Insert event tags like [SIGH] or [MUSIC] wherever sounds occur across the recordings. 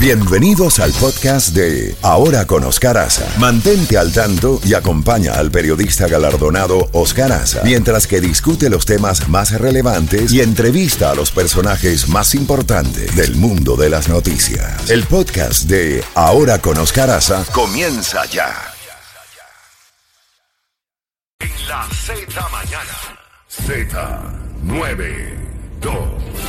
Bienvenidos al podcast de Ahora con Oscar. Mantente al tanto y acompaña al periodista galardonado Oscar Aza mientras que discute los temas más relevantes y entrevista a los personajes más importantes del mundo de las noticias. El podcast de Ahora con Oscar comienza ya. En la Z mañana. Z92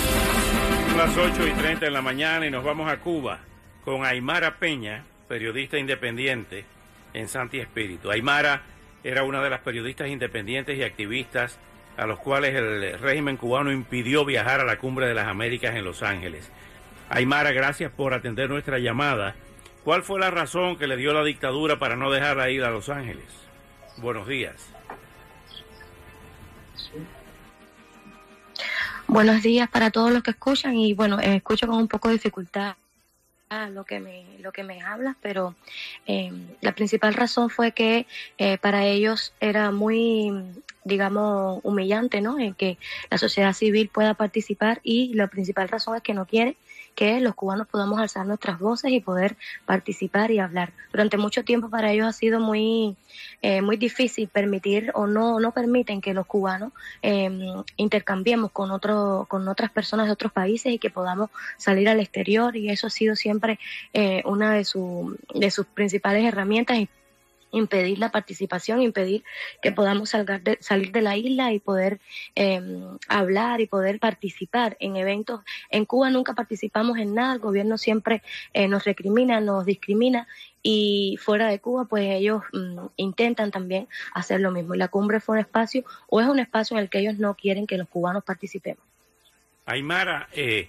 las 8 y 30 de la mañana y nos vamos a Cuba con Aymara Peña, periodista independiente en Santi Espíritu. Aymara era una de las periodistas independientes y activistas a los cuales el régimen cubano impidió viajar a la Cumbre de las Américas en Los Ángeles. Aymara, gracias por atender nuestra llamada. ¿Cuál fue la razón que le dio la dictadura para no dejarla ir a Los Ángeles? Buenos días. Buenos días para todos los que escuchan y bueno, eh, escucho con un poco de dificultad lo que me lo que me hablas, pero eh, la principal razón fue que eh, para ellos era muy digamos humillante, ¿no? En que la sociedad civil pueda participar y la principal razón es que no quiere que los cubanos podamos alzar nuestras voces y poder participar y hablar. Durante mucho tiempo para ellos ha sido muy, eh, muy difícil permitir o no, no permiten que los cubanos em, intercambiemos con, otro, con otras personas de otros países y que podamos salir al exterior y eso ha sido siempre eh, una de, su, de sus principales herramientas impedir la participación, impedir que podamos salgar de, salir de la isla y poder em, hablar y poder participar en eventos. En Cuba nunca participamos en nada, el gobierno siempre eh, nos recrimina, nos discrimina y fuera de Cuba pues ellos mm, intentan también hacer lo mismo. La cumbre fue un espacio o es un espacio en el que ellos no quieren que los cubanos participemos. Aymara, eh,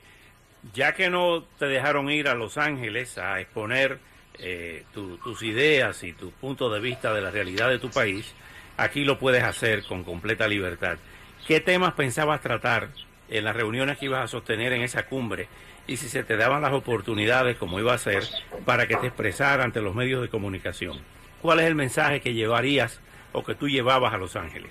ya que no te dejaron ir a Los Ángeles a exponer eh, tus ideas y tu punto de vista de la realidad de tu país, aquí lo puedes hacer con completa libertad. ¿Qué temas pensabas tratar en las reuniones que ibas a sostener en esa cumbre? Y si se te daban las oportunidades, como iba a ser, para que te expresara ante los medios de comunicación. ¿Cuál es el mensaje que llevarías o que tú llevabas a Los Ángeles?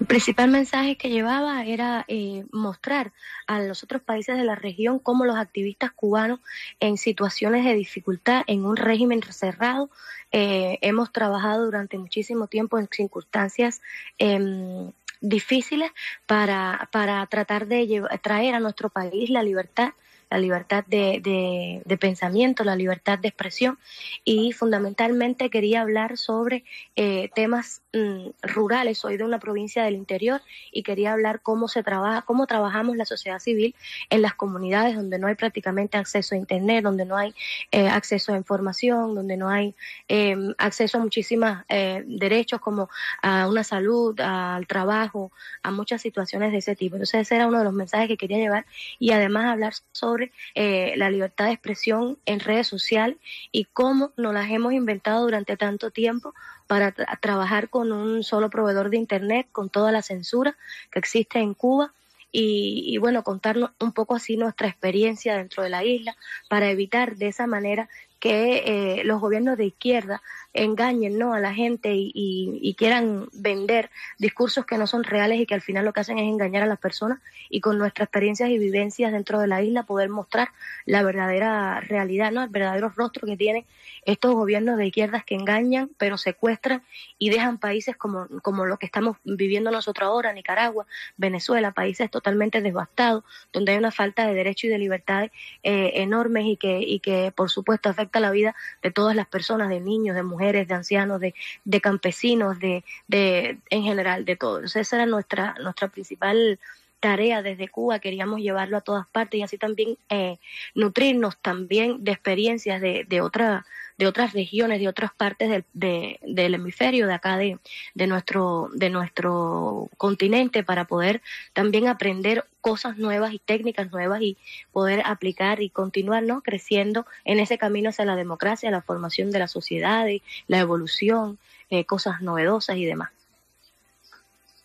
El principal mensaje que llevaba era eh, mostrar a los otros países de la región cómo los activistas cubanos en situaciones de dificultad, en un régimen cerrado, eh, hemos trabajado durante muchísimo tiempo en circunstancias em, difíciles para, para tratar de traer a nuestro país la libertad la libertad de, de, pensamiento, la libertad de expresión y fundamentalmente quería hablar sobre eh, temas mm, rurales. Soy de una provincia del interior y quería hablar cómo se trabaja, cómo trabajamos la sociedad civil en las comunidades donde no hay prácticamente acceso a internet, donde no hay eh, acceso a información, donde no hay em, acceso a muchísimos eh, derechos como a una salud, al trabajo, a muchas situaciones de ese tipo. Entonces ese era uno de los mensajes que quería llevar y además hablar sobre eh, la libertad de expresión en redes sociales y cómo nos las hemos inventado durante tanto tiempo para trabajar con un solo proveedor de Internet, con toda la censura que existe en Cuba. Y, bueno, contarnos un poco así nuestra experiencia dentro de la isla para evitar de esa manera que eh, los gobiernos de izquierda engañen ¿no? a la gente y, quieran vender discursos que no son reales y que al final lo que hacen es engañar a las personas y con nuestras experiencias y vivencias dentro de la isla poder mostrar la verdadera realidad, ¿no? el verdadero rostro que tienen estos gobiernos de izquierdas que engañan pero secuestran y dejan países como, como lo que estamos viviendo nosotros ahora, Nicaragua, Venezuela, países totalmente devastados, donde hay una falta de derechos y de libertades eh, enormes y que, y que por supuesto afecta la vida de todas las personas, de niños, de mujeres, de ancianos, de, de campesinos, de, de, en general, de todos. esa era nuestra, nuestra principal tarea desde Cuba, queríamos llevarlo a todas partes y así también eh, nutrirnos también de experiencias de, de, otra, de otras regiones, de otras partes del, de, del hemisferio, de acá de, de, nuestro, de nuestro continente, para poder también aprender cosas nuevas y técnicas nuevas y poder aplicar y continuar ¿no? creciendo en ese camino hacia la democracia, la formación de la sociedad, la evolución, eh, cosas novedosas y demás.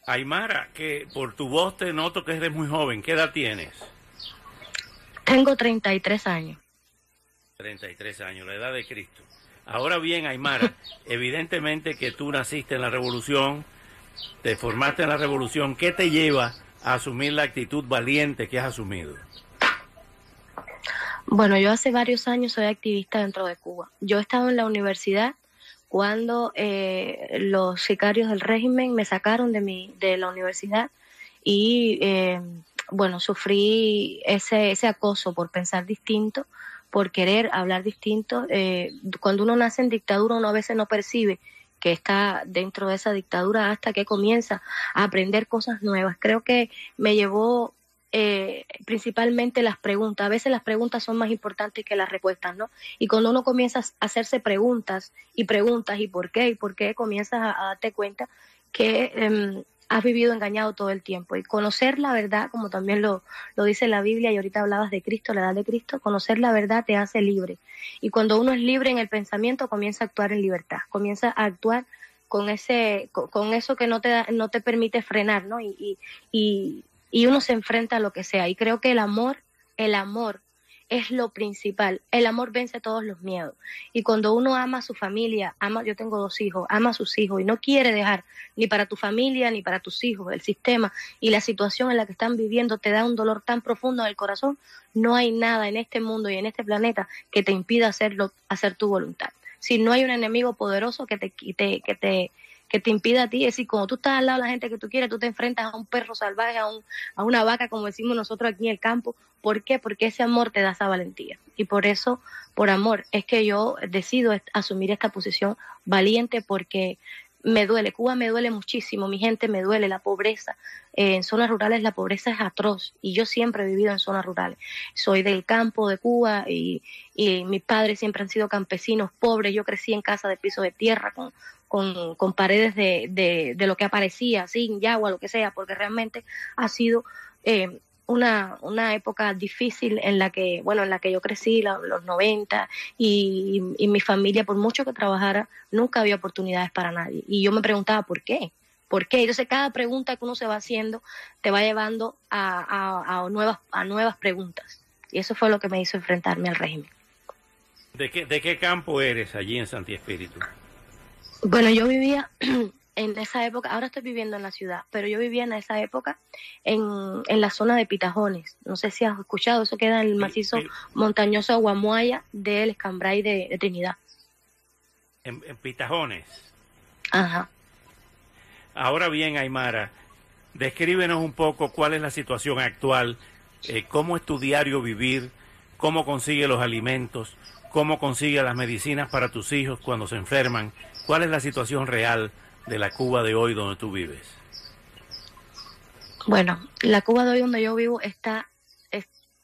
Aymara, que por tu voz te noto que eres muy joven. ¿Qué edad tienes? Tengo 33 años. 33 años, la edad de Cristo. Ahora bien, Aymara, [LAUGHS] evidentemente que tú naciste en la revolución, te formaste en la revolución. ¿Qué te lleva a asumir la actitud valiente que has asumido? Bueno, yo hace varios años soy activista dentro de Cuba. Yo he estado en la universidad cuando eh, los sicarios del régimen me sacaron de, mi, de la universidad y, eh, bueno, sufrí ese, ese acoso por pensar distinto, por querer hablar distinto. Eh, cuando uno nace en dictadura, uno a veces no percibe que está dentro de esa dictadura hasta que comienza a aprender cosas nuevas. Creo que me llevó eh, principalmente las preguntas. A veces las preguntas son más importantes que las respuestas, ¿no? Y cuando uno comienza a hacerse preguntas y preguntas y por qué y por qué, comienzas a, darte cuenta que eh, has vivido engañado todo el tiempo. Y conocer la verdad, como también lo, lo dice la Biblia, y ahorita hablabas de Cristo, la edad de Cristo, conocer la verdad te hace libre. Y cuando uno es libre en el pensamiento, comienza a actuar en libertad, comienza a actuar con ese con, eso que no te no te permite frenar no y, y uno se enfrenta a lo que sea. Y creo que el amor, el amor es lo principal. El amor vence todos los miedos. Y cuando uno ama a su familia, ama, yo tengo dos hijos, ama a sus hijos y no quiere dejar ni para tu familia ni para tus hijos el sistema y la situación en la que están viviendo te da un dolor tan profundo en el corazón, no hay nada en este mundo y en este planeta que te impida hacerlo, hacer tu voluntad. Si no hay un enemigo poderoso que te, que te que te impida a ti. Es decir, cuando tú estás al lado de la gente que tú quieres, tú te enfrentas a un perro salvaje, a, un, a una vaca, como decimos nosotros aquí en el campo. ¿Por qué? Porque ese amor te da esa valentía. Y por eso, por amor, es que yo decido asumir esta posición valiente porque me duele, Cuba me duele muchísimo, mi gente me duele, la pobreza. Eh, en zonas rurales la pobreza es atroz y yo siempre he vivido en zonas rurales. Soy del campo de Cuba y, y mis padres siempre han sido campesinos pobres. Yo crecí en casa de piso de tierra con, con, con paredes de, de, de, lo que aparecía, sin agua, lo que sea, porque realmente ha sido eh, una, una época difícil en la que, bueno, en la que yo crecí, los 90, y, y, mi familia, por mucho que trabajara, nunca había oportunidades para nadie. Y yo me preguntaba por qué. ¿Por qué? Entonces cada pregunta que uno se va haciendo te va llevando a, a, a, nuevas, a nuevas preguntas. Y eso fue lo que me hizo enfrentarme al régimen. ¿De qué, de qué campo eres allí en Santi Espíritu? Bueno, yo vivía [CLEARS THROAT] en esa época, ahora estoy viviendo en la ciudad, pero yo vivía en esa época en, en la zona de Pitajones. No sé si has escuchado, eso queda en el macizo montañoso Guamuaya del Escambray de, de Trinidad. En, en, Pitajones. Ajá. Ahora bien, Aymara, descríbenos un poco cuál es la situación actual, eh, cómo es tu diario vivir, cómo consigue los alimentos, cómo consigue las medicinas para tus hijos cuando se enferman ¿Cuál es la situación real de la Cuba de hoy donde tú vives? Bueno, la Cuba de hoy donde yo vivo está,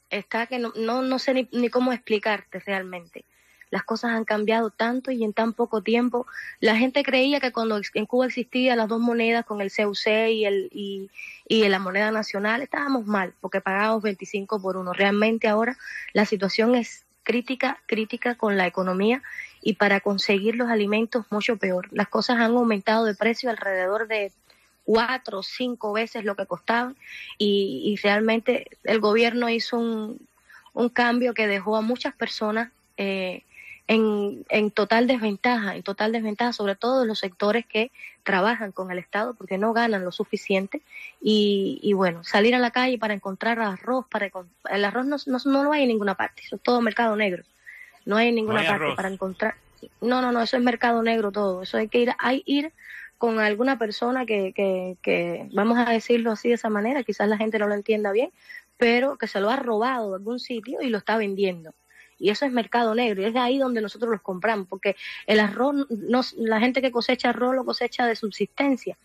está que no, no, no sé ni, cómo explicarte realmente. Las cosas han cambiado tanto y en tan poco tiempo. La gente creía que cuando en Cuba existían las dos monedas con el CUC y, el, y, y la moneda nacional, estábamos mal porque pagábamos 25 por uno. Realmente ahora la situación es crítica, crítica con la economía y para conseguir los alimentos mucho peor. Las cosas han aumentado de precio alrededor de cuatro o cinco veces lo que costaban y, y realmente el gobierno hizo un, un, cambio que dejó a muchas personas eh, en, en, total desventaja, en total desventaja, sobre todo los sectores que trabajan con el Estado porque no ganan lo suficiente y, y bueno, salir a la calle para encontrar arroz, para el arroz no, no, no lo hay en ninguna parte, eso es todo mercado negro. No hay ninguna no hay parte para encontrar. No, no, no, eso es mercado negro todo. Eso hay que ir, hay ir con alguna persona que, que, que, vamos a decirlo así de esa manera, quizás la gente no lo entienda bien, pero que se lo ha robado de algún sitio y lo está vendiendo. Y eso es mercado negro, y es de ahí donde nosotros los compramos, porque el arroz, no, la gente que cosecha arroz lo cosecha de subsistencia.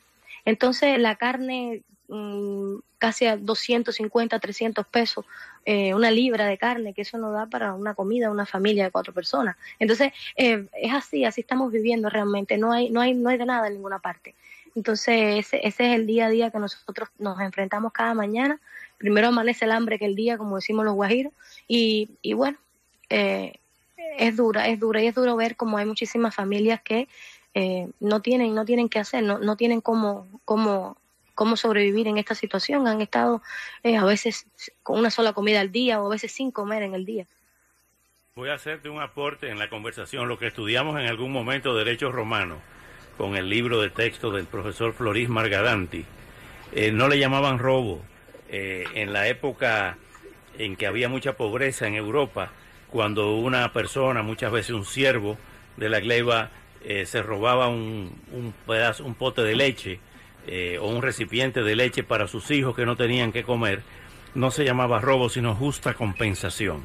Entonces la carne mmm, casi a 250, 300 pesos eh, una libra de carne, que eso no da para una comida, una familia de cuatro personas. Entonces, eh, es así, así estamos viviendo realmente, no hay, no hay, no hay de nada en ninguna parte. Entonces, ese, ese es el día a día que nosotros nos enfrentamos cada mañana. Primero amanece el hambre que el día, como decimos los guajiros, y, y bueno, eh, es dura, es dura, y es duro ver como hay muchísimas familias que eh, no tienen, no tienen qué hacer, no, no tienen cómo, cómo cómo sobrevivir en esta situación. Han estado eh, a veces con una sola comida al día o a veces sin comer en el día. Voy a hacerte un aporte en la conversación, lo que estudiamos en algún momento Derechos Romanos, con el libro de texto del profesor Floris Margadanti. Eh, no le llamaban robo. Eh, en la época en que había mucha pobreza en Europa, cuando una persona, muchas veces un siervo de la gleba, eh, se robaba un, un, un pote de leche eh, o un recipiente de leche para sus hijos que no tenían que comer, no se llamaba robo, sino justa compensación.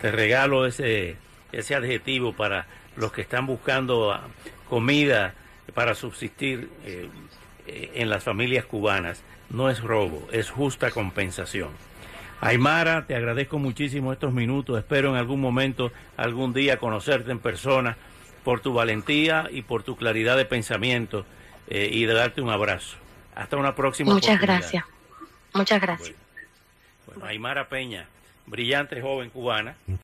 Te regalo ese, ese adjetivo para los que están buscando ah, comida para subsistir eh, en las familias cubanas. No es robo, es justa compensación. Aymara, te agradezco muchísimo estos minutos. Espero en algún momento, algún día, conocerte en persona por tu valentía y por tu claridad de pensamiento eh, y de darte un abrazo. Hasta una próxima. Muchas gracias. Muchas gracias. bueno, Aymara Peña, brillante joven cubana.